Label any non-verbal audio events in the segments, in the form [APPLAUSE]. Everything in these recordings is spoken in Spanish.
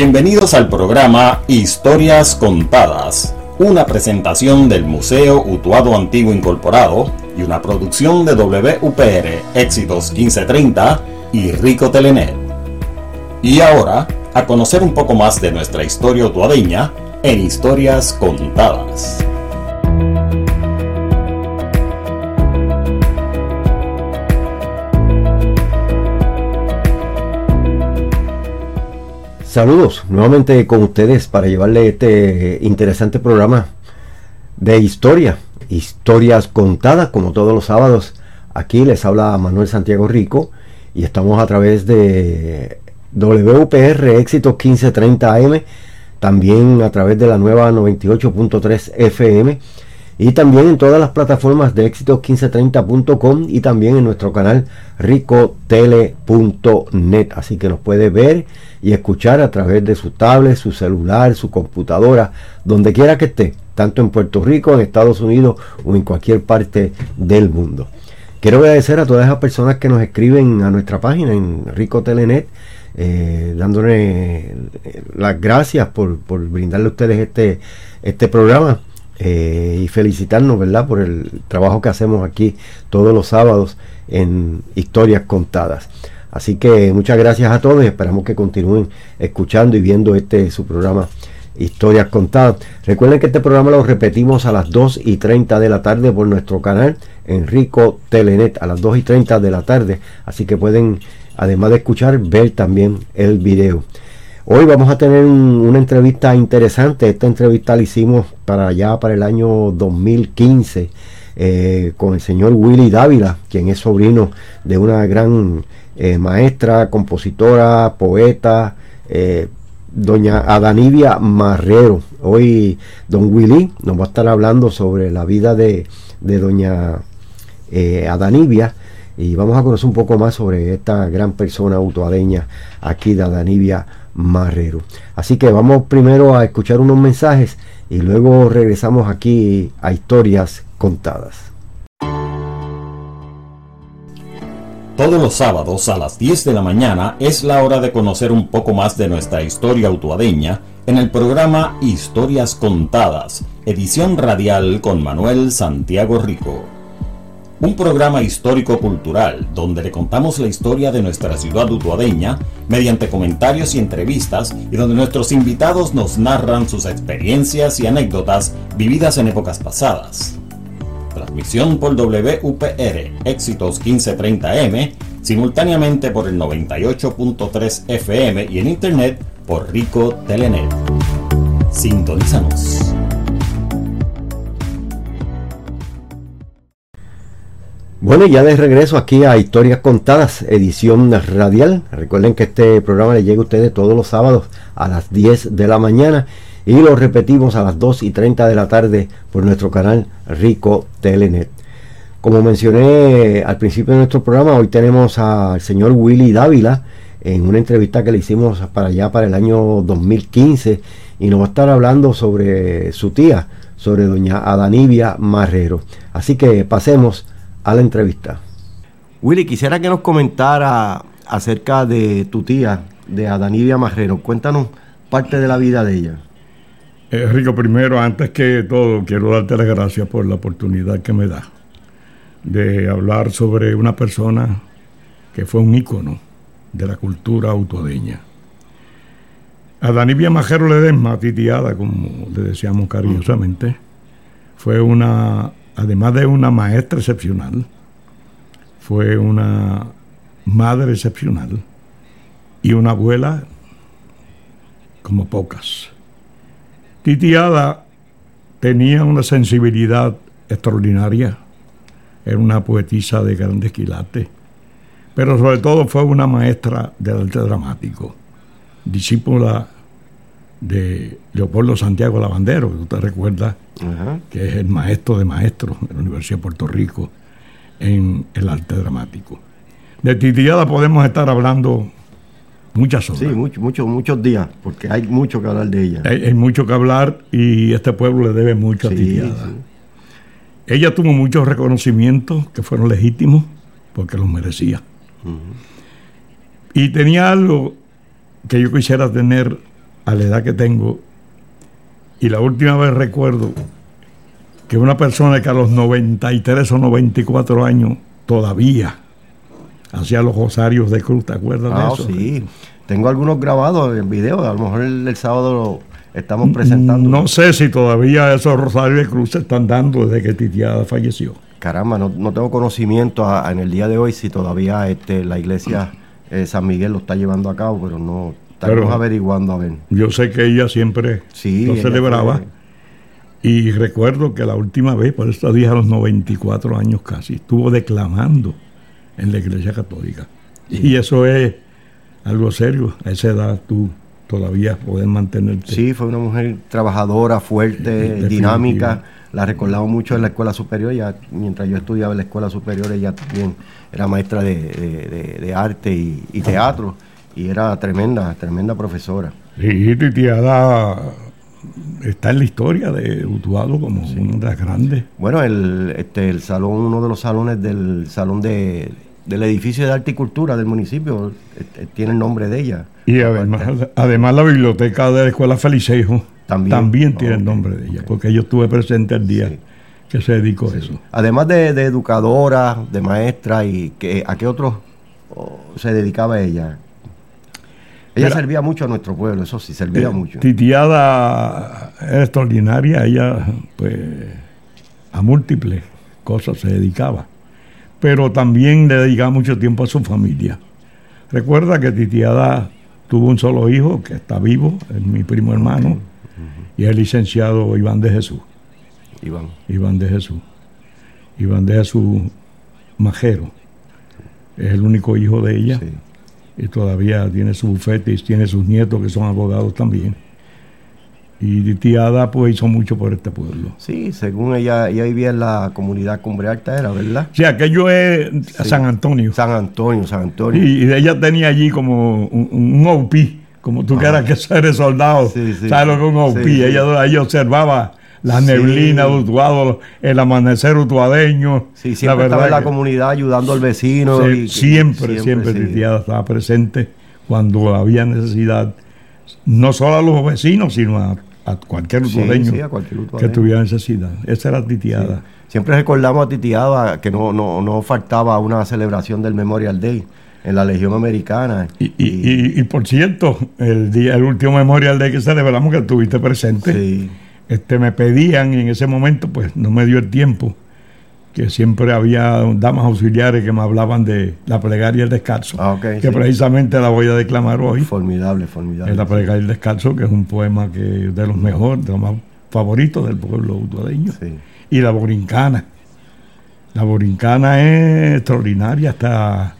Bienvenidos al programa Historias Contadas, una presentación del Museo Utuado Antiguo Incorporado y una producción de WPR Éxitos 1530 y Rico Telenet. Y ahora, a conocer un poco más de nuestra historia utuadeña en Historias Contadas. Saludos nuevamente con ustedes para llevarle este interesante programa de historia, historias contadas como todos los sábados. Aquí les habla Manuel Santiago Rico y estamos a través de WPR Éxito 1530 AM, también a través de la nueva 98.3 FM y también en todas las plataformas de éxito1530.com y también en nuestro canal ricotele.net. Así que nos puede ver y escuchar a través de su tablet, su celular, su computadora, donde quiera que esté, tanto en Puerto Rico, en Estados Unidos o en cualquier parte del mundo. Quiero agradecer a todas esas personas que nos escriben a nuestra página en Rico Telenet, eh, dándole las gracias por, por brindarle a ustedes este, este programa eh, y felicitarnos, ¿verdad?, por el trabajo que hacemos aquí todos los sábados en Historias Contadas. Así que muchas gracias a todos y esperamos que continúen escuchando y viendo este su programa Historias Contadas. Recuerden que este programa lo repetimos a las 2 y 30 de la tarde por nuestro canal Enrico Telenet a las 2 y 30 de la tarde. Así que pueden, además de escuchar, ver también el video. Hoy vamos a tener una entrevista interesante. Esta entrevista la hicimos para allá, para el año 2015, eh, con el señor Willy Dávila, quien es sobrino de una gran eh, maestra, compositora, poeta, eh, doña Adanivia Marrero. Hoy don Willy nos va a estar hablando sobre la vida de, de doña Adanivia y vamos a conocer un poco más sobre esta gran persona autoadeña aquí de Adanivia Marrero. Así que vamos primero a escuchar unos mensajes y luego regresamos aquí a historias contadas. Todos los sábados a las 10 de la mañana es la hora de conocer un poco más de nuestra historia autuadeña en el programa Historias Contadas, edición radial con Manuel Santiago Rico un programa histórico-cultural donde le contamos la historia de nuestra ciudad utuadeña mediante comentarios y entrevistas y donde nuestros invitados nos narran sus experiencias y anécdotas vividas en épocas pasadas. Transmisión por WPR Éxitos 1530M, simultáneamente por el 98.3 FM y en internet por Rico Telenet. Sintonízanos. Bueno, ya de regreso aquí a Historias Contadas, edición radial. Recuerden que este programa le llega a ustedes todos los sábados a las 10 de la mañana y lo repetimos a las 2 y 30 de la tarde por nuestro canal Rico Telenet. Como mencioné al principio de nuestro programa, hoy tenemos al señor Willy Dávila en una entrevista que le hicimos para allá para el año 2015 y nos va a estar hablando sobre su tía, sobre doña Adanivia Marrero. Así que pasemos a la entrevista. Willy, quisiera que nos comentara acerca de tu tía, de Adanivia Marrero. Cuéntanos parte de la vida de ella. Eh, Rico, primero, antes que todo, quiero darte las gracias por la oportunidad que me da de hablar sobre una persona que fue un ícono de la cultura autodeña. Adanivia Majero Ledesma, titiada, como le decíamos cariñosamente, fue una además de una maestra excepcional, fue una madre excepcional y una abuela como pocas. Titiada tenía una sensibilidad extraordinaria, era una poetisa de grandes quilates, pero sobre todo fue una maestra del arte dramático, discípula de Leopoldo Santiago Lavandero, que usted recuerda Ajá. que es el maestro de maestros de la Universidad de Puerto Rico en el arte dramático. De Titiada podemos estar hablando muchas horas. Sí, mucho, mucho, muchos días, porque hay mucho que hablar de ella. Hay, hay mucho que hablar y este pueblo le debe mucho a Titiada. sí. Ella tuvo muchos reconocimientos que fueron legítimos porque los merecía. Y tenía algo que yo quisiera tener a la edad que tengo. Y la última vez recuerdo que una persona que a los 93 o 94 años todavía hacía los rosarios de cruz, ¿te acuerdas Ah, de eso? sí. Tengo algunos grabados en video, a lo mejor el, el sábado lo estamos presentando. No sé si todavía esos rosarios de cruz se están dando desde que Titiada falleció. Caramba, no, no tengo conocimiento a- a- en el día de hoy si todavía este, la iglesia eh, San Miguel lo está llevando a cabo, pero no estamos Pero- averiguando a ver. Yo sé que ella siempre Sí, lo ella celebraba. fue- Y recuerdo que la última vez, por estos días a los 94 años casi, estuvo declamando en la iglesia católica. Y eso es algo serio. A esa edad tú todavía puedes mantenerte. Sí, fue una mujer trabajadora, fuerte, dinámica. La recordaba mucho en la escuela superior. Ya, mientras yo estudiaba en la escuela superior, ella también era maestra de, de- de- de arte y, y teatro. Y era tremenda, tremenda profesora. Y Titiada está en la historia de Utuado como una de las grandes. Bueno, el, este, el salón, uno de los salones del salón de, del edificio de arte y cultura del municipio, este, tiene el nombre de ella. Y además, además la biblioteca de la Escuela Felicejo También. también, tiene el nombre de ella, porque yo estuve presente el día Sí. que se dedicó a eso. Además de, de educadora, de maestra, y que, ¿a qué otros oh, se dedicaba ella? Ella Mira, servía mucho a nuestro pueblo, eso sí, servía Eh, mucho. Titiada era extraordinaria, ella pues a múltiples cosas se dedicaba, pero también le dedicaba mucho tiempo a su familia. Recuerda que Titiada tuvo un solo hijo que está vivo, es mi primo hermano, y es el licenciado Iván de Jesús. Iván. Iván de Jesús. Iván de Jesús Majero. Es el único hijo de ella. Sí. Y todavía tiene su bufete y tiene sus nietos que son abogados también. Y Tiada pues hizo mucho por este pueblo. Sí, según ella, ella vivía en la comunidad Cumbre Alta, era, ¿verdad? Sea, aquello es San Antonio. San Antonio, San Antonio. Y, y ella tenía allí como un, un OP, como tú quieras que [LAUGHS] eres soldado. Ah. Sí, sí. ¿Sabes lo que es un OP? Sí, sí. Ella, ella observaba la Sí. neblina de Utuado, el amanecer utuadeño. Sí, siempre estaba en la que- comunidad ayudando al vecino. Sí, y- siempre, siempre, sí. Titiada estaba presente cuando había necesidad, no solo a los vecinos, sino a, a cualquier Sí, utuadeño sí, a cualquier que tuviera necesidad. Esa era Titiada. Siempre recordamos a Titiada que no, no, no faltaba una celebración del Memorial Day en la Legión Americana. Y, y- y- y, por cierto, el día, el último memorial de que celebramos que estuviste presente, Sí. Este, me pedían y en ese momento, pues no me dio el tiempo, que siempre había damas auxiliares que me hablaban de la plegaria del descalzo, Ah, que sí. precisamente la voy a declamar hoy. Formidable, formidable. Es la plegaria del descalzo, que es un poema que de los mejores, de los más favoritos del pueblo utuadeño. Sí. Y la borincana. La borincana es extraordinaria hasta,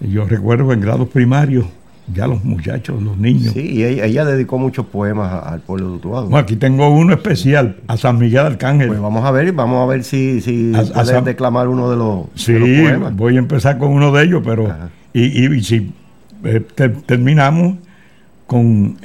yo recuerdo en grados primarios, ya los muchachos, los niños. Sí, y ella, ella dedicó muchos poemas al pueblo de Utuado. Bueno, aquí tengo uno especial, a San Miguel Arcángel. Pues vamos a ver, vamos a ver si, si A- declamar uno de los, Sí, de los poemas. voy a empezar con uno de ellos, pero y, y- y si eh, te- terminamos con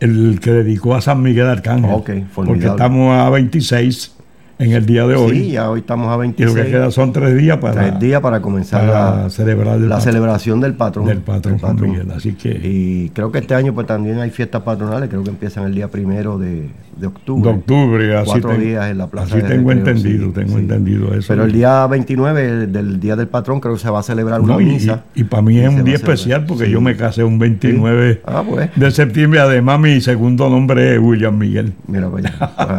el que dedicó a San Miguel Arcángel, Ok, porque estamos a 26 en el día de hoy Sí, ya hoy estamos a y lo 26 que queda son tres días para, tres días para comenzar para la, celebrar el la patrón- celebración del patrón. del patrón Miguel. Así que Y creo que este año pues también hay fiestas patronales, creo que empiezan el día primero de, de octubre. de octubre, así, Cuatro ten- días en la plaza así de tengo recreo, entendido, sí, tengo sí. entendido eso. Pero el día 29 del día del patrón creo que se va a celebrar una No, y, misa. y para mí Y es un día especial porque Sí. yo me casé un 29 Ah, pues. de septiembre. Además, mi segundo nombre es William Miguel. Mira, pues, [LAUGHS] ah,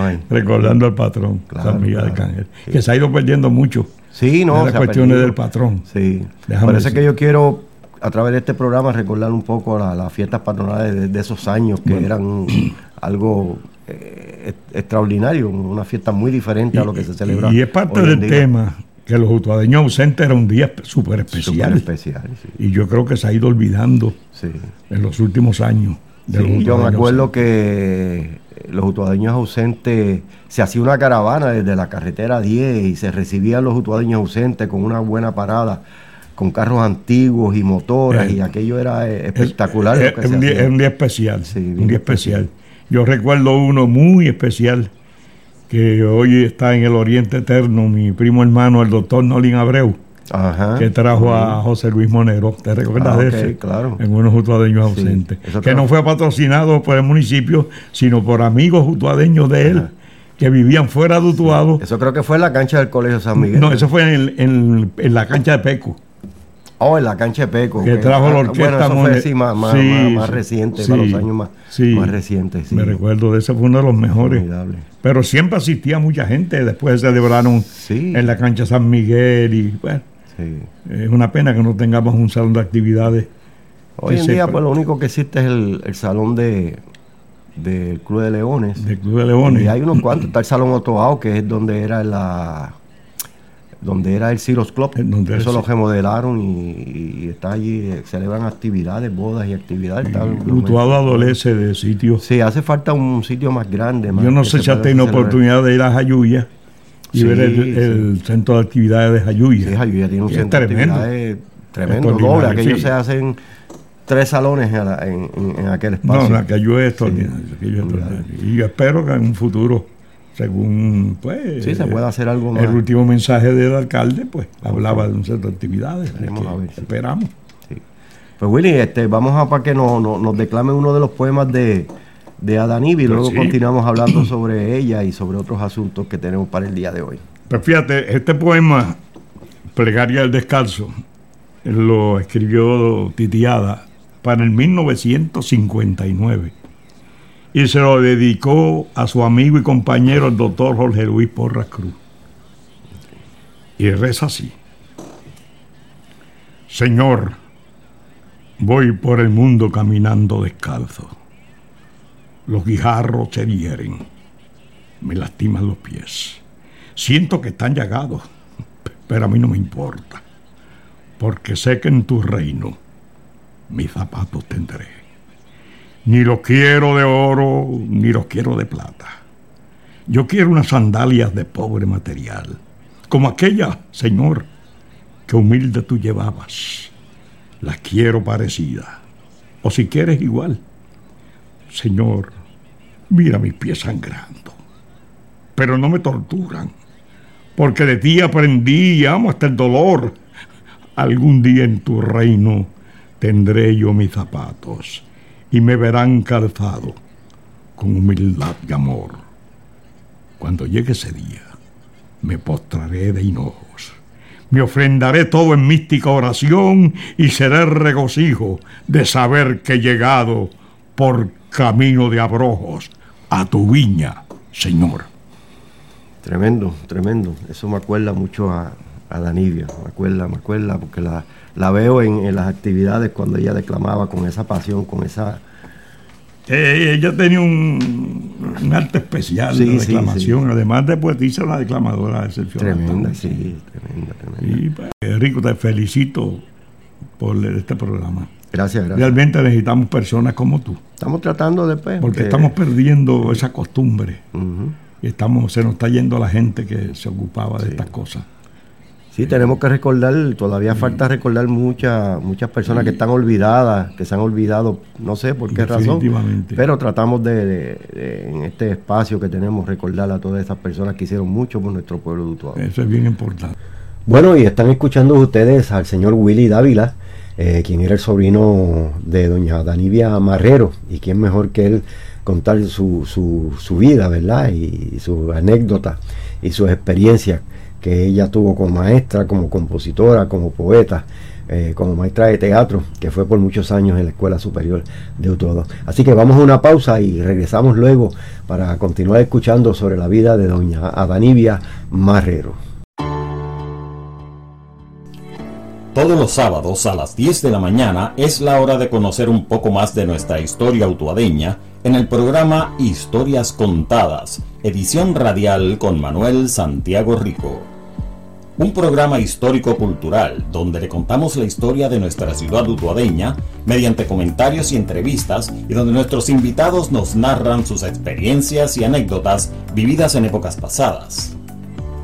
ahí. Recordando al patrón, Claro, San Miguel claro. Arcángel, que se ha ido perdiendo mucho. Sí, no. las cuestiones perdido. del patrón. Sí. Déjame decir. que yo quiero, a través de este programa, recordar un poco la- las fiestas patronales de, de esos años que eran [CLEARS THROAT] algo eh, extraordinario, una fiesta muy diferente a lo que se celebra. y es parte del tema que los utuadeños ausentes era un día súper especial. Súper especial, sí. Y yo creo que se ha ido olvidando sí. en los últimos años. de los Sí, yo me acuerdo ausentes. que los utuadeños ausentes, se hacía una caravana desde la carretera 10 y se recibían los utuadeños ausentes con una buena parada, con carros antiguos y motoras, Eh, y aquello era eh, espectacular. Es, un día, hacía. es un día especial. Sí, un día especial. Yo recuerdo uno muy especial que hoy está en el Oriente Eterno, mi primo hermano, el doctor Nolin Abreu, Ajá. que trajo a José Luis Monero. ¿Te recuerdas Ah, de ok, ese? claro. En unos jutuadeños Sí, ausentes. que no fue patrocinado por el municipio, sino por amigos jutuadeños de él, Ajá. que vivían fuera de Utuado. Eso creo que fue en la cancha del Colegio San Miguel. No, eso fue en, en- en la cancha de Peco. Oh, en la cancha de Peco. Que trajo la Ah, orquesta Bueno, eso fue más, más, Sí, más- reciente, sí, para los años más, sí. más recientes. Me recuerdo de ese, fue uno de los mejores. Formidable. Pero siempre asistía mucha gente. Después celebraron Sí. en la cancha San Miguel y bueno, Sí. es una pena que no tengamos un salón de actividades. Hoy en día, pues lo único que existe es el, el salón de del Club de Leones. del Club de Leones. Y hay unos cuantos. Está el Salón Otoao, que es donde era la donde era el Ciros Club. Donde Eso lo remodelaron y, y está allí, eh, celebran actividades, bodas y actividades. está- Utuado adolece de sitios. Sí, hace falta un sitio más grande. más Yo no que sé si has tenido oportunidad de ir a Jayuya y Sí, ver el, sí. centro de actividades de Jayuya. Sí, Jayuya tiene un centro de tremendo. actividades tremendo, doble. Aquello sí. se hacen tres salones en, la- en- en- en aquel espacio. no, es extraordinario. aquello es extraordinario. Y yo espero que en un futuro, según pues, Sí, se puede hacer algo el más. último mensaje del alcalde, pues hablaba de un centro de actividades. Veremos que a ver, sí. Esperamos. Pues Willy, este, vamos a para que no- no- nos declame uno de los poemas de, de Adanibi y Pues luego continuamos hablando [CLEARS THROAT] sobre ella y sobre otros asuntos que tenemos para el día de hoy. Pues fíjate, este poema, Plegaria del Descalzo, lo escribió Titiada para el 1959 y se lo dedicó a su amigo y compañero el doctor Jorge Luis Porras Cruz. Y reza así. Señor, voy por el mundo caminando descalzo. Los guijarros se hieren, me lastiman los pies. Siento que están llagados, pero a mí no me importa, porque sé que en tu reino mis zapatos tendré. Ni los quiero de oro, ni los quiero de plata. Yo quiero unas sandalias de pobre material, como aquella, Señor, que humilde tú llevabas. Las quiero parecidas, o si quieres igual. Señor, mira mis pies sangrando, pero no me torturan porque de ti aprendí y amo hasta el dolor. Algún día en tu reino tendré yo mis zapatos y me verán calzado con humildad y amor. Cuando llegue ese día, me postraré de hinojos, me ofrendaré todo en mística oración y seré regocijo de saber que he llegado por camino de abrojos a tu viña, Señor. Tremendo, tremendo. Eso me acuerda mucho a, a Danivia, me acuerda, me acuerda, porque la, la veo en, en las actividades cuando ella declamaba con esa pasión, con esa... Eh, ella tenía un, un arte especial Sí, de sí, declamación, además de poetisa, una declamadora excepcional. Tremenda, sí, tremenda, tremenda. Y, pues, eh, Rico, te felicito por este programa. Gracias, gracias. Realmente necesitamos personas como tú, Estamos tratando después. porque estamos perdiendo esa costumbre. Y estamos, se nos está yendo la gente que se ocupaba de estas cosas. Sí, tenemos que recordar, todavía falta recordar muchas muchas personas que están olvidadas, que se han olvidado, no sé por qué razón, pero tratamos de, de- de, en este espacio que tenemos, recordar a todas esas personas que hicieron mucho por nuestro pueblo de Utuado. Eso es bien importante. Bueno, y están escuchando ustedes al señor Willy Dávila, eh, quien era el sobrino de doña Danivia Marrero, y quién mejor que él contar su, su, su vida, ¿verdad? Y, su anécdota y sus experiencias que ella tuvo como maestra, como compositora, como poeta, eh, como maestra de teatro, que fue por muchos años en la Escuela Superior de Utuado. Así que vamos a una pausa y regresamos luego para continuar escuchando sobre la vida de doña Adanivia Marrero. Todos los sábados a las 10 de la mañana es la hora de conocer un poco más de nuestra historia utuadeña en el programa Historias Contadas, edición radial con Manuel Santiago Rico. Un programa histórico-cultural donde le contamos la historia de nuestra ciudad utuadeña mediante comentarios y entrevistas y donde nuestros invitados nos narran sus experiencias y anécdotas vividas en épocas pasadas.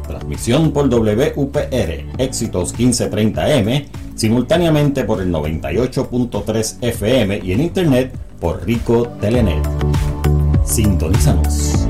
Transmisión por WPR Éxitos 1530M, simultáneamente por el 98.3 FM y en internet por Rico Telenet. Sintonízanos.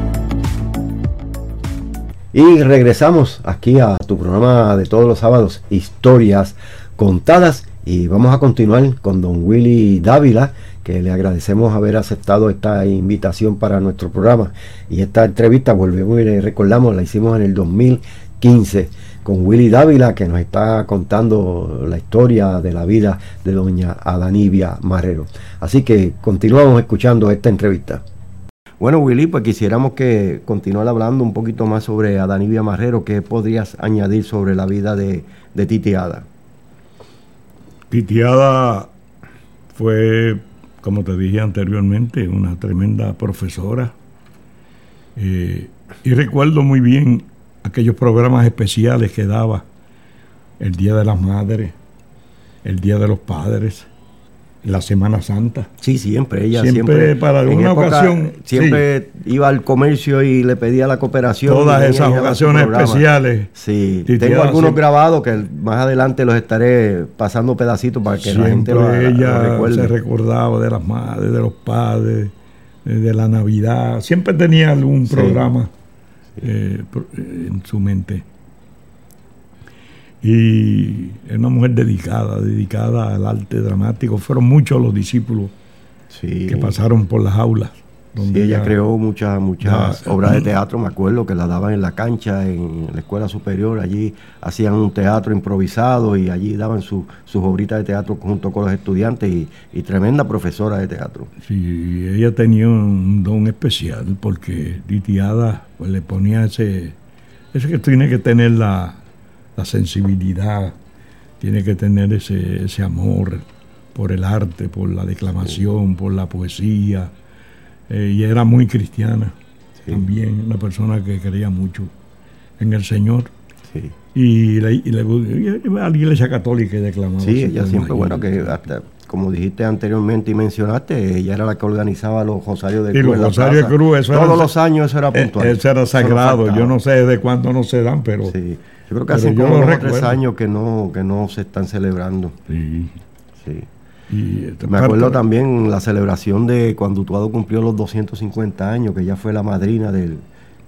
Y regresamos aquí a tu programa de todos los sábados, Historias Contadas. Y vamos a continuar con don Willy Dávila, que le agradecemos haber aceptado esta invitación para nuestro programa. Y esta entrevista, volvemos y le recordamos, la hicimos en el 2015 con Willy Dávila, que nos está contando la historia de la vida de doña Adanibia Marrero. Así que continuamos escuchando esta entrevista. Bueno, Willy, pues quisiéramos que continuar hablando un poquito más sobre Adanibia Marrero. ¿Qué podrías añadir sobre la vida de, Titiada? Titiada fue, como te dije anteriormente, una tremenda profesora. Eh, y recuerdo muy bien aquellos programas especiales que daba el Día de las Madres, el Día de los Padres, la Semana Santa. Sí, siempre, ella Siempre, siempre. para alguna época, ocasión, Siempre iba al comercio y le pedía la cooperación. Todas esas ocasiones especiales. Sí, Titiada tengo algunos siempre- grabados que más adelante los estaré pasando pedacitos para que la gente lo, lo ella recuerde. se recordaba de las madres, de los padres, eh, de la Navidad. Siempre tenía algún programa eh, eh, en su mente. Y es una mujer dedicada, dedicada al arte dramático. Fueron muchos los discípulos Sí. que pasaron por las aulas. Sí, donde ella creó muchas muchas Ya. obras de [CLEARS THROAT] teatro, me acuerdo, que la daban en la cancha, en la escuela superior. Allí hacían un teatro improvisado y allí daban su- sus obritas de teatro junto con los estudiantes y, y tremenda profesora de teatro. Sí, ella tenía un don especial porque Titiada pues, le ponía ese, ese que tiene que tener la, la sensibilidad, tiene que tener ese, ese amor por el arte, por la declamación, por la poesía. Eh, y era muy cristiana Sí. también, una persona que creía mucho en el Señor. Sí, Y, le, y le- y a la iglesia católica y declamaba. sí ella siempre, bueno, que hasta, como dijiste anteriormente y mencionaste, ella era la que organizaba los Rosarios de Cruz. los en la Rosarios de. Cruz, eso Todos era- los años eso era Eh, puntual. Era Eso no sagrado. Yo no sé de cuándo no se dan, pero Sí. Yo creo que hace como lo dos o tres años que no, que no se están celebrando. sí. Sí. Y, Me acuerdo también la celebración de cuando Utuado cumplió los 250 años, que ella fue la madrina del.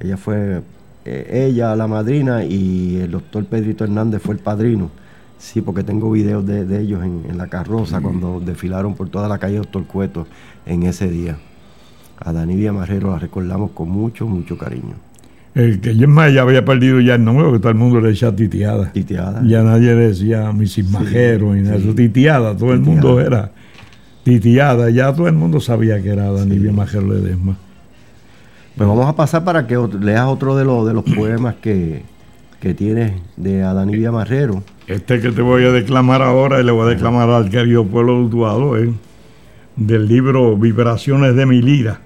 Ella fue eh, ella la madrina y el doctor Pedrito Hernández fue el padrino. Sí, porque tengo videos de, de ellos en, en la carroza cuando desfilaron por toda la calle Doctor Cueto en ese día. A Danibia Marrero la recordamos con mucho, mucho cariño. El que yo es más, ya había perdido ya el nombre porque todo el mundo le decía titiada. Titiada. Ya nadie decía Mrs. Majero y nada, sí. titiada, todo el mundo era titiada, ya todo el mundo sabía que era Danibia Majero Ledesma. Pues vamos a pasar para que leas otro de los, de los poemas que, que tienes de Adanibia Marrero. Este que te voy a declamar ahora y le voy a declamar al querido pueblo de Utuado, ¿eh? del libro Vibraciones de mi lira,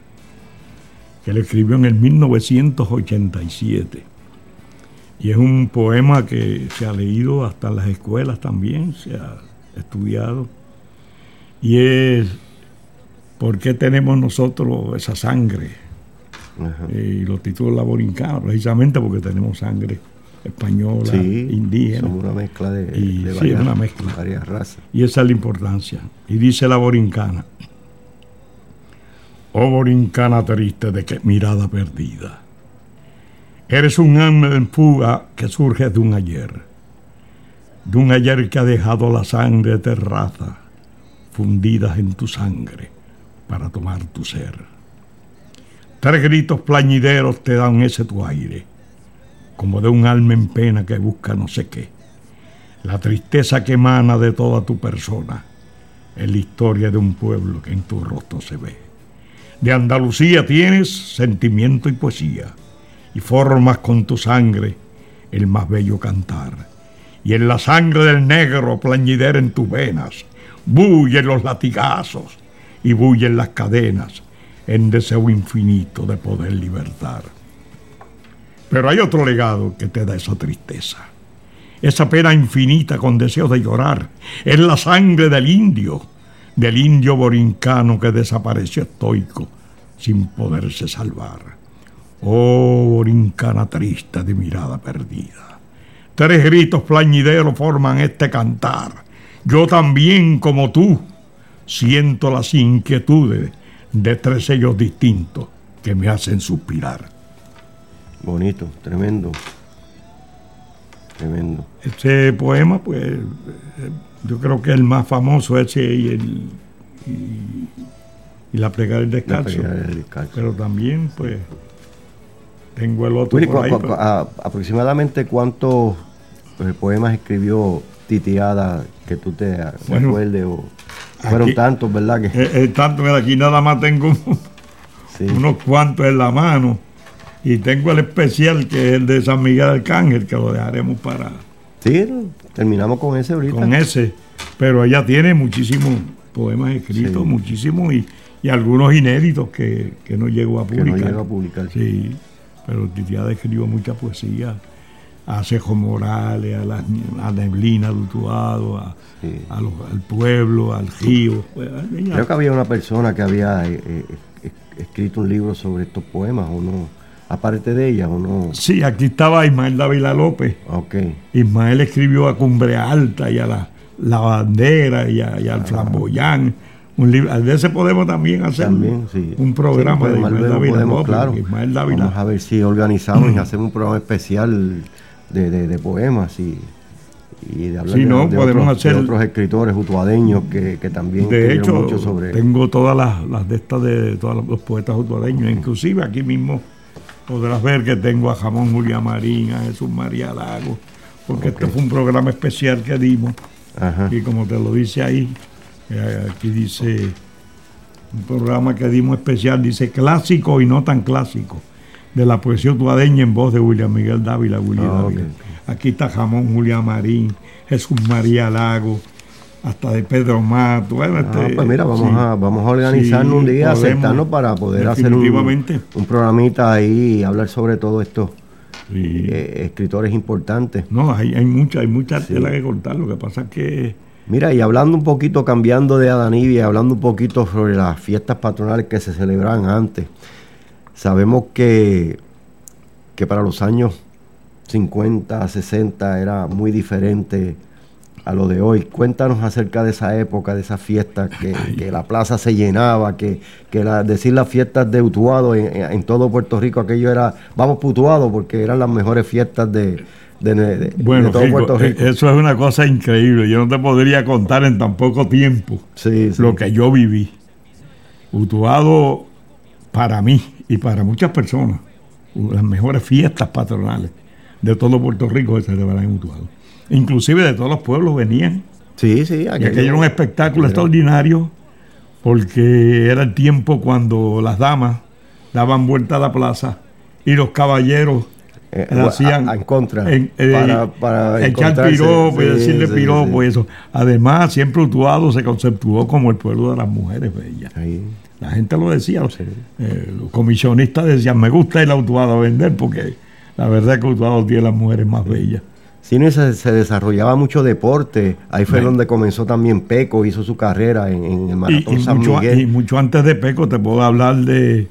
que le escribió en el 1987. Y es un poema que se ha leído hasta en las escuelas también, se ha estudiado. Y es ¿Por qué tenemos nosotros esa sangre? Ajá. Eh, y lo titula La Borincana, precisamente porque tenemos sangre española, Sí, indígena. somos una mezcla de, Y de sí, varias, una mezcla. varias razas. Y esa es la importancia. Y dice la borincana, oh borincana triste de qué mirada perdida. Eres un alma en fuga que surge de un ayer, de un ayer que ha dejado la sangre de terraza fundidas en tu sangre para tomar tu ser. Tres gritos plañideros te dan ese tu aire, como de un alma en pena que busca no sé qué la tristeza que emana de toda tu persona es la historia de un pueblo que en tu rostro se ve. De Andalucía tienes sentimiento y poesía, y formas con tu sangre el más bello cantar. Y en la sangre del negro plañidera en tus venas, bullen los latigazos y bullen las cadenas en deseo infinito de poder libertar. Pero hay otro legado que te da esa tristeza esa pena infinita con deseo de llorar. Es la sangre del indio, del indio borincano que desapareció estoico sin poderse salvar. Oh, borincana triste de mirada perdida. Tres gritos plañideros forman este cantar. Yo también, como tú, siento las inquietudes de tres sellos distintos que me hacen suspirar. Bonito, tremendo. Tremendo. Ese poema, pues, eh, yo creo que el más famoso ese y el y, y la plegaria del descalzo. Descalzo. Pero también, pues, tengo el otro Willy, por ahí, cu- cu- pero- a- aproximadamente cuántos eh, poemas escribió Titiada que tú te Bueno, recuerdes o fueron aquí- tantos, ¿verdad? Que, Eh, eh, tanto, mira, aquí nada más tengo [LAUGHS] sí. unos cuantos en la mano. Y tengo el especial que es el de San Miguel Arcángel, que lo dejaremos para Sí, terminamos con ese ahorita. con ese. Pero ella tiene muchísimos poemas escritos, Sí. muchísimos, y, y algunos inéditos que, que no llegó a Que no publicar. llegó a publicar. Sí, pero Titiada escribió mucha poesía. A Cejo Morales, a la a Neblina de Utuado, a, Sí. a los- al pueblo, al río. Ella- Creo que había una persona que había eh, eh, escrito un libro sobre estos poemas, o no, aparte de ella, o no. Sí, aquí estaba Ismael Dávila López. Ok, Ismael escribió a Cumbre Alta y a la, la bandera y, a- y Ah. al flamboyán. Un libro, de ese podemos también hacer también, sí. un programa Sí, de Ismael Dávila podemos, López, claro. Ismael Dávila. Vamos a ver si organizamos y hacemos un programa especial de, de- de poemas y, y de hablar Sí, de, no, de podemos otros, de hacer- otros escritores utuadeños que, que también De hecho, mucho sobre. tengo todas las, las de estas de todos los poetas utuadeños, inclusive aquí mismo podrás ver que tengo a Jamón Julia Marín, a Jesús María Lago, porque este fue un programa especial que dimos Ajá. y como te lo dice ahí, eh, aquí dice un programa que dimos especial, dice clásico y no tan clásico, de la poesía utuadeña en voz de William Miguel Dávila. Willy Ah, Dávila. ok, Aquí está Jamón Julia Marín, Jesús María Lago, hasta de Pedro Mato. Bueno, Ah, este, pues mira, vamos, sí. a, vamos a organizarnos Sí, un día, sentarnos para poder hacer un, un programita ahí y hablar sobre todo estos Sí. eh, escritores importantes. No, hay, hay mucha, hay mucha tela que cortar. Lo que pasa es que Mira, y hablando un poquito, cambiando de Adanibia, hablando un poquito sobre las fiestas patronales que se celebraban antes, sabemos que, que para los años 50, 60 era muy diferente a lo de hoy. Cuéntanos acerca de esa época, de esas fiestas, que, [LAUGHS] que la plaza se llenaba, que, que la- decir las fiestas de Utuado en, todo Puerto Rico, aquello era, vamos para Utuado, porque eran las mejores fiestas de, de- de- de Bueno, todo Rico, Puerto Rico. eh, eso es una cosa increíble. Yo no te podría contar en tan poco tiempo Sí, sí. lo que yo viví. Utuado, para mí y para muchas personas, las mejores fiestas patronales de todo Puerto Rico se celebran en Utuado. Inclusive de todos los pueblos venían. Sí, sí. Y aquello era un espectáculo extraordinario porque era el tiempo cuando las damas daban vuelta a la plaza y los caballeros Eh, hacían a- a- en contra, en- eh, para- para echar piropo y decirle sí, piropo sí. y eso. Además, siempre Utuado se conceptuó como el pueblo de las mujeres bellas. Ahí. La gente lo decía, eh, los comisionistas decían, me gusta ir a Utuado a vender porque la verdad es que Utuado tiene las mujeres más bellas. Y se, se desarrollaba mucho deporte. Ahí fue donde comenzó también Peco, hizo su carrera en, en el Maratón y San mucho, Miguel. y mucho antes de Peco te puedo hablar de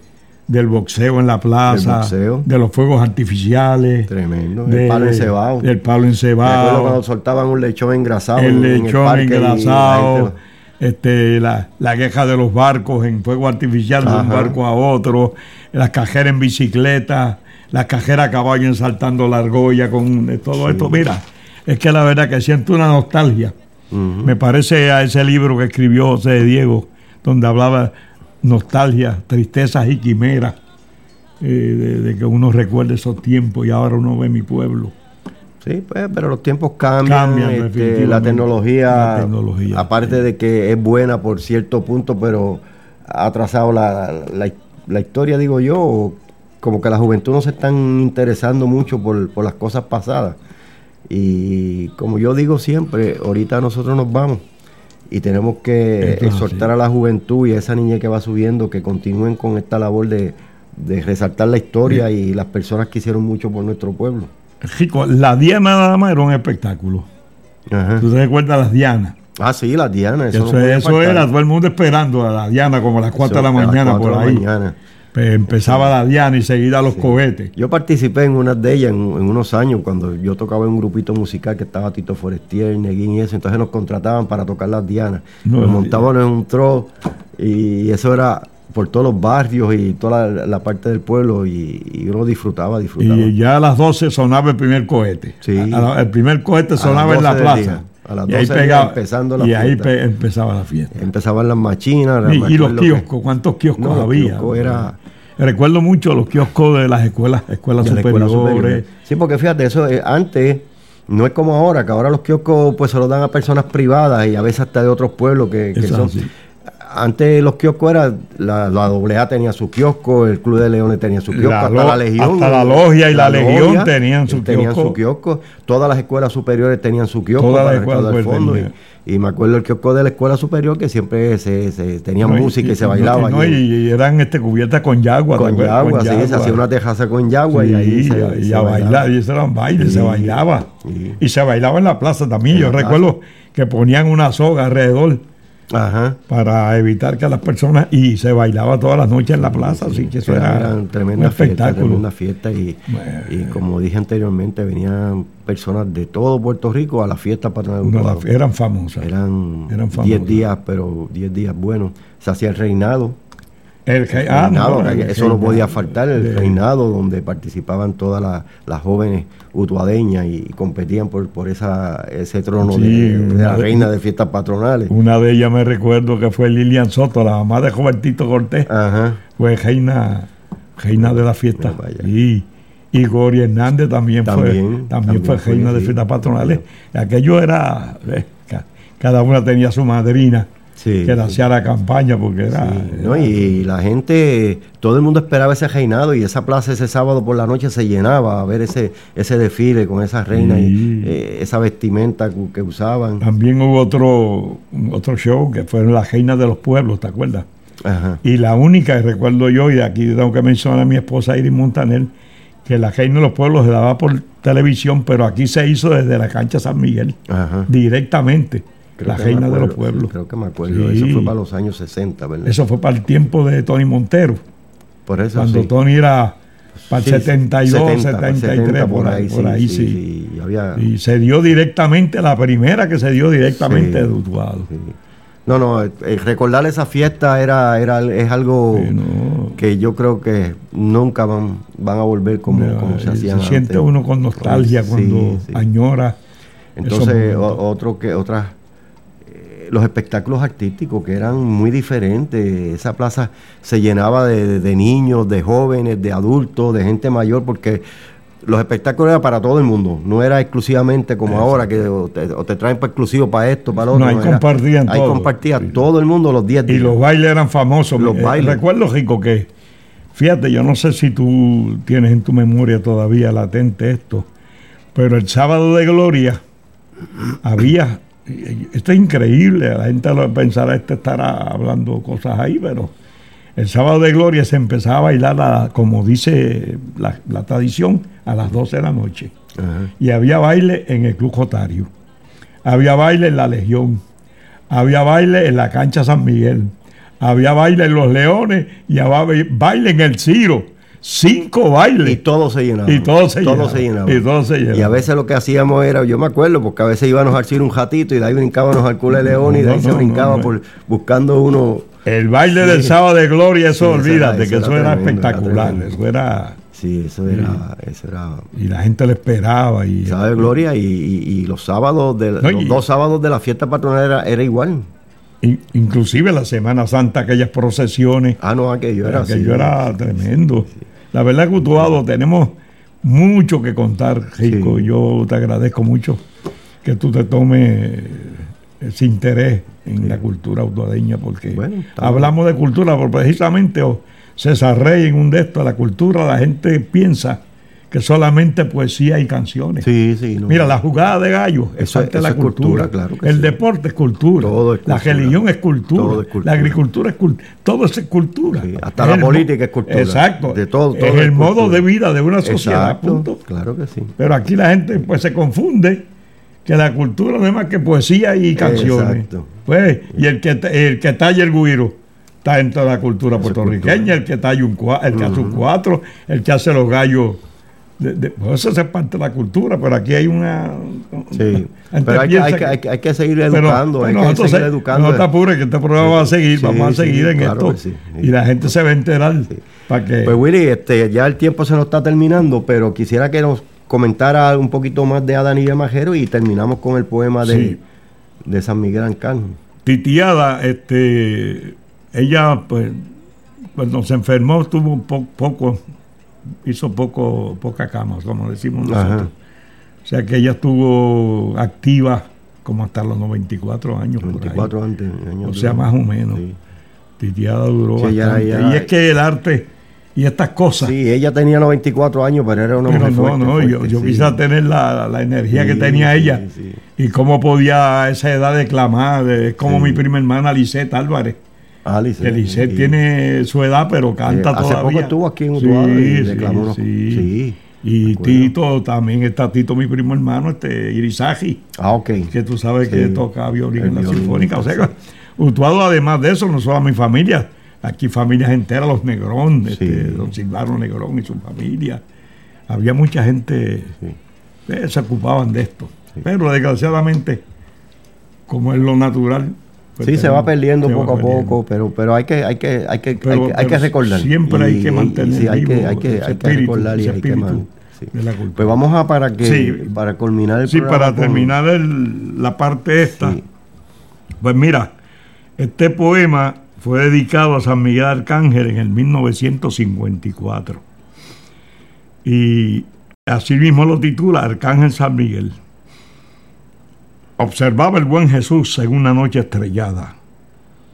del boxeo en la plaza, de los fuegos artificiales, Tremendo. de- el palo encebado. del palo acuerdo cuando encebado, soltaban un lechón engrasado. el en- en lechón y la engrasado, este, la, la queja de los barcos en fuego artificial de un barco a otro, las cajeras en bicicleta, las cajeras a caballo ensaltando la argolla con todo esto. Mira, es que la verdad que siento una nostalgia. Me parece a ese libro que escribió José de Diego, donde hablaba nostalgia, tristezas y quimeras, eh, de, de que uno recuerde esos tiempos y ahora uno ve mi pueblo. Sí, pues, pero los tiempos cambian. Cambian, este, la tecnología, La tecnología, aparte sí. de que es buena por cierto punto, pero ha atrasado la, la- la historia, digo yo, como que la juventud no se están interesando mucho por, por las cosas pasadas. Y como yo digo siempre, ahorita nosotros nos vamos y tenemos que exhortar a la juventud y a esa niña que va subiendo que continúen con esta labor de, de resaltar la historia y las personas que hicieron mucho por nuestro pueblo. Rico, la Diana nada más era un espectáculo. Ajá. ¿Tú te recuerdas las Dianas? Ah, sí, las Dianas. Eso, no era todo el mundo esperando a la Diana como a las 4 de la mañana por ahí. mañana. Empezaba la Diana y seguida los cohetes. Yo participé en unas de ellas en, en unos años cuando yo tocaba en un grupito musical que estaba Tito Forestier, Neguín y eso, entonces nos contrataban para tocar las dianas. No, nos no, montaban en un tro y eso era por todos los barrios y toda la, la parte del pueblo y, y uno disfrutaba, disfrutaba. Y ya a las 12 sonaba el primer cohete. Sí. A- a la- el primer cohete sonaba en la 12 del plaza. A las y ahí 12 del día pegaba, empezando la y ahí pe- empezaba la fiesta. Empezaban las machinas. Y, me y los que- kioscos, ¿cuántos kioscos No, había? era- Recuerdo mucho los kioscos de las escuelas, escuelas de superiores. superior. Sí, porque fíjate, eso eh, antes no es como ahora, que ahora los kioscos pues se los dan a personas privadas y a veces hasta de otros pueblos que, son. Antes los kioscos era, la, la AA tenía su kiosco, el Club de Leones tenía su kiosco, La hasta lo- la Legión. hasta la Logia y la Legión tenían su tenían kiosco. su kiosco. Todas las escuelas superiores tenían su kiosco Todas para las escuelas fondos. tenían. Y, y me acuerdo el kiosco de la escuela superior que siempre se, se tenía No, música y, se bailaba. no, y, y eran este, cubiertas con yagua. ¿te con yagua, sí, se hacía una tejaza con yagua y Sí, ahí se, y se a bailaba. y eso eran bailes, se Sí, bailaba. sí. Y se bailaba en la plaza también. En Yo plaza. recuerdo que ponían una soga alrededor Ajá. para evitar que las personas. Y se bailaba todas las noches en la plaza, así que eso era eran un espectáculo. tremenda fiesta y, Bueno. y como dije anteriormente venían personas de todo Puerto Rico a la fiesta de No, las- eran famosas. eran eran 10 famosas. días pero 10 días buenos se hacía el reinado, El ah, reinado, no, eso no podía faltar el De- reinado donde participaban todas las, las jóvenes utuadeñas y competían por, por esa, ese trono Sí, de, la de- reina de fiestas patronales Una de ellas me recuerdo que fue Lilian Soto, la mamá de Robertito Cortés. ajá fue reina, reina de la fiesta. Vaya. Y, y Gori Hernández también, fue, También, también, también fue fue, reina de sí. fiestas patronales. Aquello era, eh, ca- cada una tenía su madrina, Sí, que hacía la campaña, porque era... Sí, ¿no? Y la gente, todo el mundo esperaba ese reinado y esa plaza ese sábado por la noche se llenaba a ver ese, ese desfile con esa reina Sí. y eh, esa vestimenta que, que usaban. También hubo otro, otro show que fueron las reinas de los pueblos, ¿te acuerdas? Ajá. Y la única que recuerdo yo, y de aquí tengo que mencionar a mi esposa Iris Montaner, que la reina de los pueblos se daba por televisión, pero aquí se hizo desde la cancha San Miguel, Ajá. directamente, Creo la reina me de los acuerdo, pueblos. Creo que me acuerdo. Sí. Eso fue para los años 60, ¿verdad? Eso fue para el tiempo de Tony Montero, por eso cuando sí. Tony era para el Sí, 72, 70, 73, 70, por ahí, por ahí sí. y había- Y se dio directamente, la primera que se dio directamente de Utuado. No, no, eh, eh, recordar esa fiesta era, era, es algo Sí, no. que yo creo que nunca van, van a volver como, como se eh, hacían siente antes. uno con nostalgia Sí, cuando sí. añora. Entonces, otro que otras los espectáculos artísticos que eran muy diferentes. Esa plaza se llenaba de, de niños, de jóvenes, de adultos, de gente mayor, porque los espectáculos eran para todo el mundo, no era exclusivamente como ahora que o te, o te traen para exclusivo para esto, para lo No, otro. ahí era- compartían ahí todo. compartía Sí. todo el mundo los 10 Y días. los bailes eran famosos. Los Eh, bailes. Recuerdo, Rico, que, fíjate, yo no sé si tú tienes en tu memoria todavía latente esto, pero el sábado de Gloria había, esto es increíble, la gente lo pensará, este estará hablando cosas ahí, pero el sábado de Gloria se empezaba a bailar, a- como dice la, la tradición, a las 12 de la noche. Ajá. Y había baile en el Club Jotario. Había baile en la Legión. Había baile en la cancha San Miguel. Había baile en Los Leones y había baile en el Ciro. Cinco bailes. Y todo se llenaba. Y todo se todo llenaba. se llenaba. Y todo se llenaba. Y a veces lo que hacíamos era, yo me acuerdo, porque a veces íbamos al Ciro un ratito y de ahí brincábamos al Cule León y de No, ahí se no, brincaba por buscando uno. El baile Sí. del sábado de Gloria, eso Sí, era- olvídate, que eso era tremendo, espectacular. eso era. Sí, eso era, eso era Y la gente le esperaba. Y, gloria y, y- y los sábados de No, los y- dos sábados de la fiesta patronal era, era igual. in- inclusive la Semana Santa, aquellas procesiones. Ah, no, aquello era que así. yo era tremendo. La verdad que Utuado tenemos mucho que contar, Rico. Sí. Yo te agradezco mucho que tú te tomes ese interés en la cultura utuadeña, porque Bueno, hablamos de cultura, porque precisamente oh, César Rey en un de estos, la cultura, la gente piensa que solamente poesía y canciones. Sí, sí. no. Mira, la jugada de gallo es Eso- parte de la cultura, cultura. claro que el sí. deporte es cultura. Todo es La cultura. religión es cultura. Todo es cultura. La agricultura es cultura. Todo es cultura. Sí, hasta Es la política es cultura. Exacto. De todo- todo es es el modo de vida de una sociedad. Exacto, punto. Claro que sí. Pero aquí la gente pues se confunde que la cultura no es más que poesía y canciones. Exacto. Pues, y el que el que talla el guiro está dentro de la cultura puertorriqueña, el que talla un el que hace un cuatro, el que hace los gallos. De- de- pues eso es parte de la cultura, pero aquí hay una. Sí. Pero hay que, hay, que, que- hay, que, hay que seguir pero- educando. hay pero que nosotros seguir se- educando. No te apures, que este programa va a seguir, Sí, vamos a sí, seguir en claro esto. que. Y la gente se va a enterar. Para que. Pues Willy, este, ya el tiempo se nos está terminando, pero quisiera que nos comentara un poquito más de Adán y de Majero y terminamos con el poema de, de San Miguel Arcángel. Titiada, este, ella, pues, cuando se enfermó, tuvo un po- poco, hizo poco, poca cama, como decimos Ajá. nosotros. O sea que ella estuvo activa como hasta los 94 años. por ahí. 24 antes. años O sea, más o menos. Sí. Titiada duró Sí, ella- bastante. ella- y es que el arte y estas cosas. Sí, ella tenía 94 años, pero era una pero mujer no, fuerte, no, yo, fuerte, yo sí. quisiera tener la, la energía que tenía ella y cómo podía a esa edad declamar. Es como mi prima hermana Lisette Álvarez. Alice, Que Lisette sí. tiene su edad, pero canta Eh, hace todavía. poco estuvo aquí en Utuado y declamó sí. sí, Y. Tito, también está Tito, mi primo hermano, este Irizaji, Ah, ok. que tú sabes Sí. que toca violín en la violín, sinfónica. O sea, sí. que Utuado, además de eso, no solo a mi familia, aquí familias enteras, los Negrón, este, Sí. don Silvano Negrón y su familia. Había mucha gente Sí. que se ocupaban de esto. Pero desgraciadamente, como es lo natural. Pues Sí, se va perdiendo se va poco a perdiendo. poco, pero pero hay que hay que hay que Pero- hay que, hay que recordar. siempre hay que mantener sí, hay que hay que hay que recordar y hay que espíritu man- sí. de la cultura. Pues vamos a para que Sí. para culminar el Sí, para terminar el- la parte esta, pues mira, este poema fue dedicado a San Miguel Arcángel en el 1954. Y así mismo lo titula Arcángel San Miguel. Observaba el buen Jesús en una noche estrellada,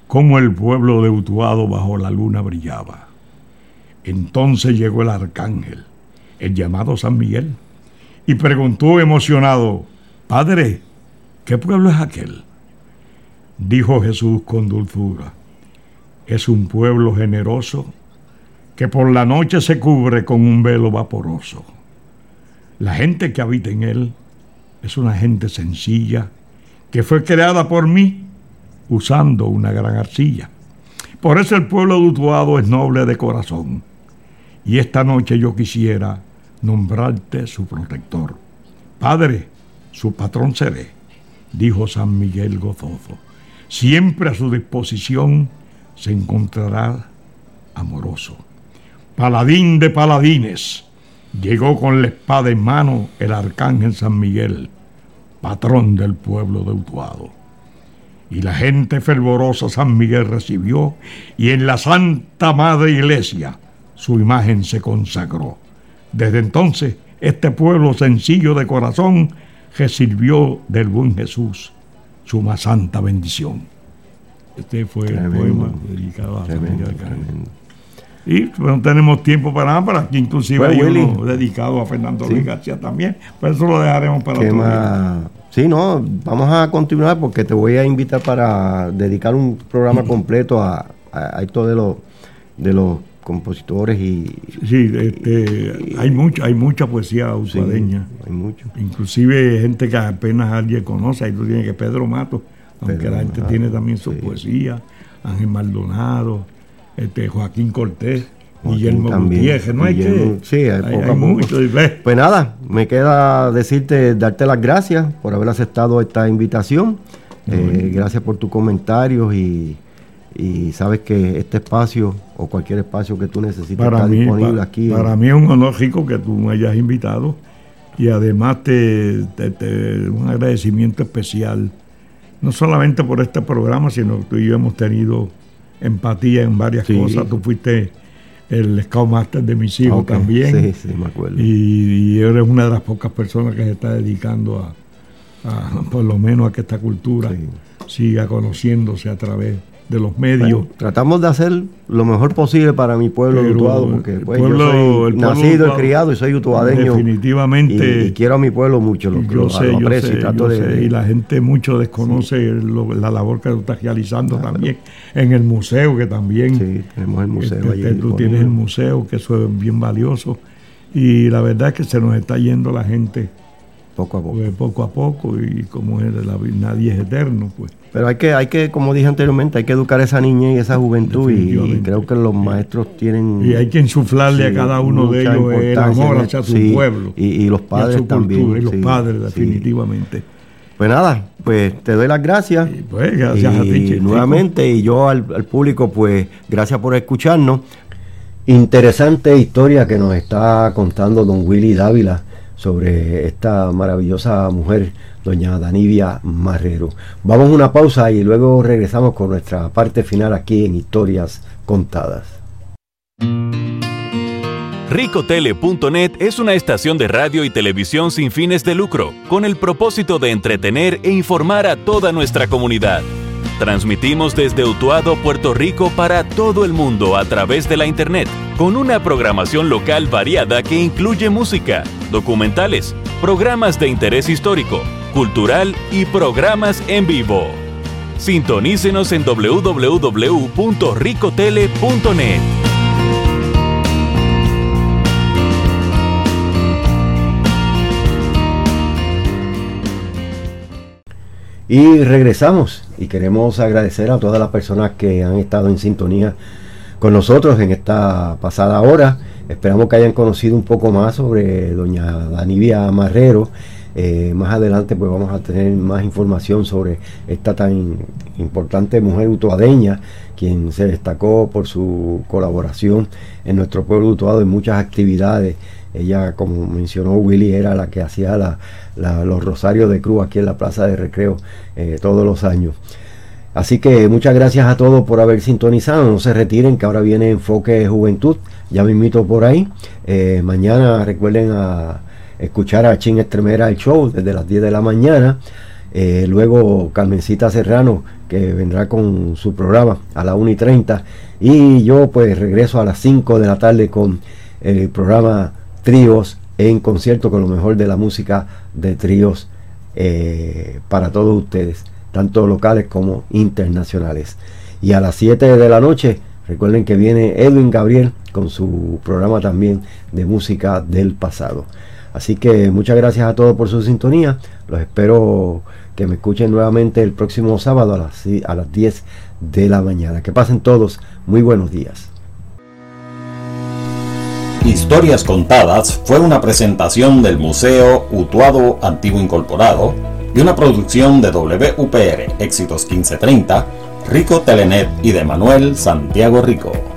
cómo el pueblo de Utuado bajo la luna brillaba. Entonces llegó el arcángel, el llamado San Miguel, y preguntó emocionado, Padre, ¿qué pueblo es aquel? Dijo Jesús con dulzura, es un pueblo generoso que por la noche se cubre con un velo vaporoso. La gente que habita en él es una gente sencilla que fue creada por mí usando una gran arcilla. Por eso el pueblo de Utuado es noble de corazón. Y esta noche yo quisiera nombrarte su protector. Padre, su patrón seré, dijo San Miguel gozoso. Siempre a su disposición se encontrará amoroso. Paladín de paladines, llegó con la espada en mano el arcángel San Miguel, patrón del pueblo de Utuado. Y la gente fervorosa San Miguel recibió, y en la Santa Madre Iglesia su imagen se consagró. Desde entonces, este pueblo sencillo de corazón recibió del buen Jesús su más santa bendición. Este fue el poema dedicado a San Miguel. Y pues, no tenemos tiempo para nada, para aquí inclusive Pues, hay Willy. uno dedicado a Fernando Sí. Luis García también, pero eso lo dejaremos para ¿Qué otro día. Sí, no, vamos a continuar porque te voy a invitar para dedicar un programa completo a, a- a esto de los de los compositores y Sí, este, hay mucha, hay mucha poesía sí, usuadeña. hay mucho. Inclusive gente que apenas alguien conoce, ahí tú tienes que Pedro Mato, aunque Pedro la gente tiene también su sí. poesía, Ángel Maldonado, este, Joaquín Cortés, Joaquín Guillermo también, Gutiérrez, no hay Guillermo, que... sí, hay poco a poco. mucho, y ves, Pues nada, me queda decirte, darte las gracias por haber aceptado esta invitación. Eh, gracias por tus comentarios y, y sabes que este espacio o cualquier espacio que tú necesites para está mí, disponible pa- aquí. para mí es un honor rico que tú me hayas invitado y además te, te- te- un agradecimiento especial, no solamente por este programa, sino que tú y yo hemos tenido empatía en varias Sí. cosas. Tú fuiste el Scoutmaster de mis hijos también. Sí, sí, me acuerdo. Y, y eres una de las pocas personas que se está dedicando a, a, por lo menos a que esta cultura Sí. siga conociéndose a través de los medios. tratamos de hacer lo mejor posible para mi pueblo de Utuado, porque pues, yo soy nacido y criado y soy utuadeño. Definitivamente. Y, quiero a mi pueblo mucho, lo, yo sé, y, la gente mucho desconoce la labor que tú estás realizando también en el museo, que también. Sí, tenemos el museo este, allí. Tú tienes el museo, que eso es bien valioso. Y la verdad es que se nos está yendo la gente poco a poco. Pues, poco a poco y como es la, nadie es eterno, pues. Pero hay que, hay que, como dije anteriormente, hay que educar a esa niña y esa juventud y, creo que los maestros tienen... Y hay que insuflarle a cada uno de ellos el amor hacia su pueblo. Y, los padres también. y los padres definitivamente. Pues nada, pues te doy las gracias. Y pues gracias a ti. Nuevamente, y yo al, al público, pues gracias por escucharnos. Interesante historia que nos está contando don Willy Dávila sobre esta maravillosa mujer, doña Danivia Marrero. Vamos a una pausa y luego regresamos con nuestra parte final aquí en Historias Contadas. Ricotele.net es una estación de radio y televisión sin fines de lucro, con el propósito de entretener e informar a toda nuestra comunidad. Transmitimos desde Utuado, Puerto Rico para todo el mundo a través de la Internet, con una programación local variada que incluye música, documentales, programas de interés histórico, cultural y programas en vivo. Sintonícenos en www.ricotele.net. Y regresamos y queremos agradecer a todas las personas que han estado en sintonía con nosotros en esta pasada hora. Esperamos que hayan conocido un poco más sobre doña Danivia Marrero. Eh, más adelante pues vamos a tener más información sobre esta tan importante mujer utuadeña, quien se destacó por su colaboración en nuestro pueblo utuado en muchas actividades ella, como mencionó Willy, era la que hacía los rosarios de cruz aquí en la Plaza de Recreo eh, todos los años. Así que muchas gracias a todos por haber sintonizado. No se retiren, que ahora viene Enfoque Juventud. Ya me invito por ahí. Eh, mañana recuerden a escuchar a Chin Estremera el show desde las 10 de la mañana. Eh, luego Carmencita Serrano, que vendrá con su programa a las 1 y 30. Y yo pues regreso a las 5 de la tarde con el programa tríos en concierto con lo mejor de la música de tríos eh, para todos ustedes, tanto locales como internacionales. Y a las 7 de la noche, recuerden que viene Edwin Gabriel con su programa también de música del pasado. Así que muchas gracias a todos por su sintonía. Los espero que me escuchen nuevamente el próximo sábado a las, a las 10 de la mañana. Que pasen todos muy buenos días. Historias Contadas fue una presentación del Museo Utuado Antiguo Incorporado y una producción de WPR Éxitos 1530, Rico Telenet y de Manuel Santiago Rico.